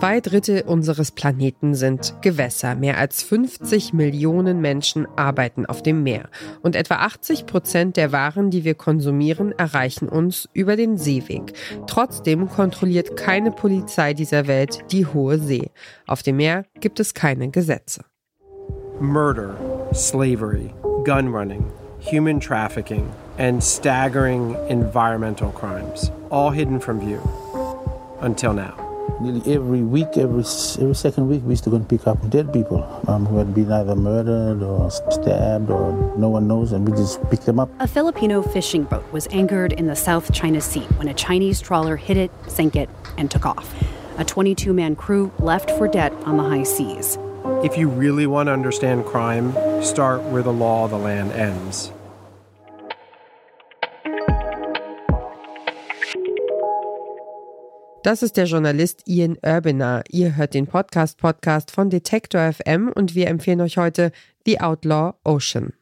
Zwei Drittel unseres Planeten sind Gewässer. Mehr als 50 Millionen Menschen arbeiten auf dem Meer. Und etwa 80 Prozent der Waren, die wir konsumieren, erreichen uns über den Seeweg. Trotzdem kontrolliert keine Polizei dieser Welt die hohe See. Auf dem Meer gibt es keine Gesetze. Murder, slavery, gun running, human trafficking, and staggering environmental crimes, all hidden from view. Until now. Nearly every week, every every second week, we used to go and pick up dead people um, who had been either murdered or stabbed or no one knows, and we just pick them up. A Filipino fishing boat was anchored in the South China Sea when a Chinese trawler hit it, sank it, and took off. A 22 man crew left for dead on the high seas. If you really want to understand crime, start where the law of the land ends. Das ist der Journalist Ian Urbiner. Ihr hört den Podcast-Podcast von Detector FM und wir empfehlen euch heute The Outlaw Ocean.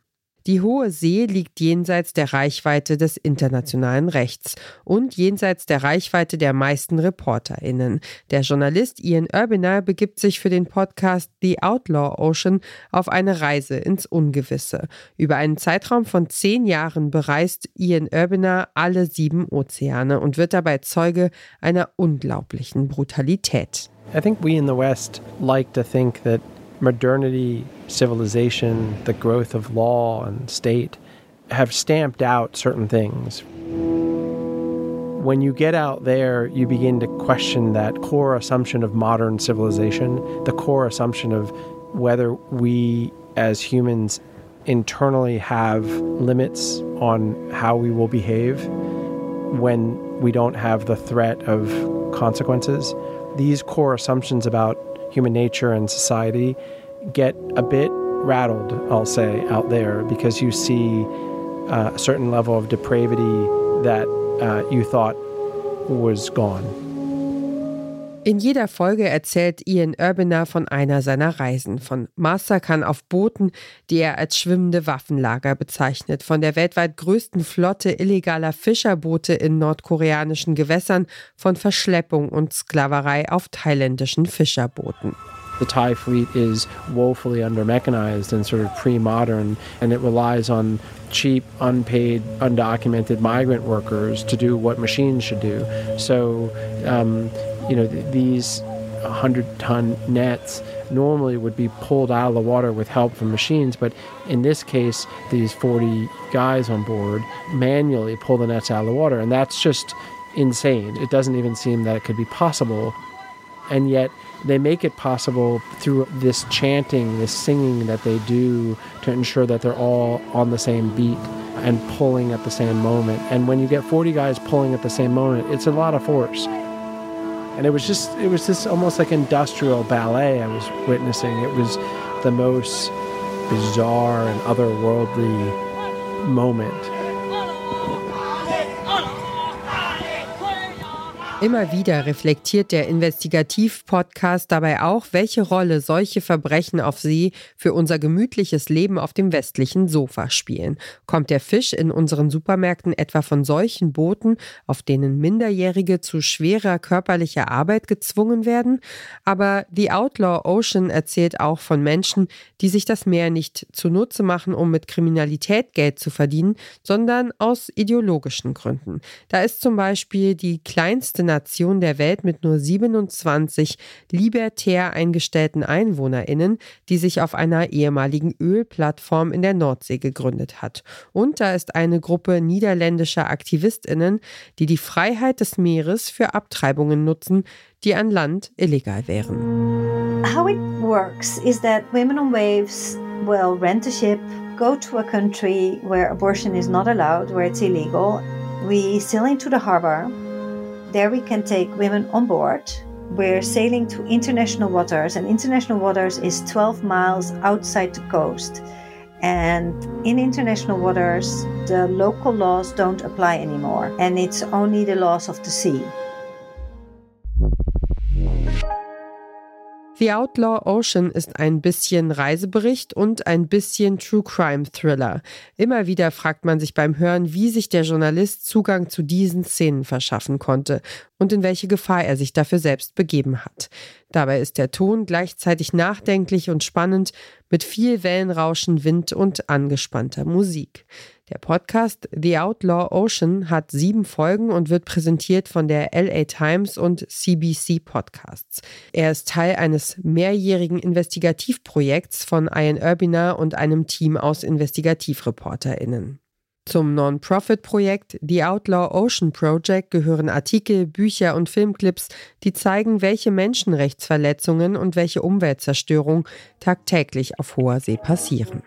Die Hohe See liegt jenseits der Reichweite des internationalen Rechts und jenseits der Reichweite der meisten ReporterInnen. Der Journalist Ian Urbiner begibt sich für den Podcast The Outlaw Ocean auf eine Reise ins Ungewisse. Über einen Zeitraum von zehn Jahren bereist Ian Urbiner alle sieben Ozeane und wird dabei Zeuge einer unglaublichen Brutalität. I think we in the West like to think that modernity, civilization, the growth of law and state have stamped out certain things. When you get out there, you begin to question that core assumption of modern civilization, the core assumption of whether we as humans internally have limits on how we will behave when we don't have the threat of consequences. These core assumptions about human nature and society get a bit rattled, I'll say, out there because you see uh, a certain level of depravity that uh, you thought was gone. In jeder Folge erzählt Ian Urbiner von einer seiner Reisen, von Massakern auf Booten, die er als schwimmende Waffenlager bezeichnet, von der weltweit größten Flotte illegaler Fischerboote in nordkoreanischen Gewässern, von Verschleppung und Sklaverei auf thailändischen Fischerbooten. The Thai fleet is woefully under-mechanized and sort of pre-modern, and it relies on cheap, unpaid, undocumented migrant workers to do what machines should do. So, um, you know, th- these 100-ton nets normally would be pulled out of the water with help from machines, but in this case, these 40 guys on board manually pull the nets out of the water, and that's just insane. It doesn't even seem that it could be possible. And yet, they make it possible through this chanting, this singing that they do to ensure that they're all on the same beat and pulling at the same moment. And when you get 40 guys pulling at the same moment, it's a lot of force. And it was just, it was this almost like industrial ballet I was witnessing. It was the most bizarre and otherworldly moment. Immer wieder reflektiert der Investigativ-Podcast dabei auch, welche Rolle solche Verbrechen auf See für unser gemütliches Leben auf dem westlichen Sofa spielen. Kommt der Fisch in unseren Supermärkten etwa von solchen Booten, auf denen Minderjährige zu schwerer körperlicher Arbeit gezwungen werden? Aber The Outlaw Ocean erzählt auch von Menschen, die sich das Meer nicht zunutze machen, um mit Kriminalität Geld zu verdienen, sondern aus ideologischen Gründen. Da ist zum Beispiel die kleinste Nation der Welt mit nur 27 libertär eingestellten EinwohnerInnen, die sich auf einer ehemaligen Ölplattform in der Nordsee gegründet hat. Und da ist eine Gruppe niederländischer AktivistInnen, die die Freiheit des Meeres für Abtreibungen nutzen, die an Land illegal wären. How it works is that women on waves will rent a ship, go to a country where abortion is not allowed, where it's illegal. We sail into the harbor. There we can take women on board. We're sailing to international waters, and international waters is 12 miles outside the coast. And in international waters, the local laws don't apply anymore, and it's only the laws of the sea. The Outlaw Ocean ist ein bisschen Reisebericht und ein bisschen True Crime Thriller. Immer wieder fragt man sich beim Hören, wie sich der Journalist Zugang zu diesen Szenen verschaffen konnte und in welche Gefahr er sich dafür selbst begeben hat. Dabei ist der Ton gleichzeitig nachdenklich und spannend mit viel Wellenrauschen, Wind und angespannter Musik. Der Podcast The Outlaw Ocean hat sieben Folgen und wird präsentiert von der LA Times und CBC Podcasts. Er ist Teil eines mehrjährigen Investigativprojekts von Ian Urbiner und einem Team aus InvestigativreporterInnen. Zum Non-Profit-Projekt The Outlaw Ocean Project gehören Artikel, Bücher und Filmclips, die zeigen, welche Menschenrechtsverletzungen und welche Umweltzerstörung tagtäglich auf hoher See passieren.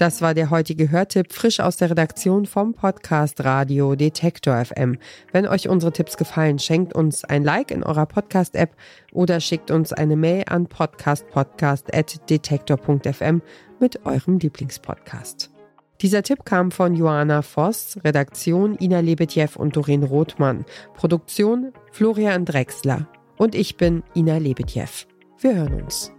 Das war der heutige Hörtipp, frisch aus der Redaktion vom Podcast Radio Detektor FM. Wenn euch unsere Tipps gefallen, schenkt uns ein Like in eurer Podcast-App oder schickt uns eine Mail an podcastpodcast.detektor.fm mit eurem Lieblingspodcast. Dieser Tipp kam von Joanna Voss, Redaktion Ina Lebetjew und Doreen Rothmann, Produktion Florian Drexler und ich bin Ina Lebetjew. Wir hören uns.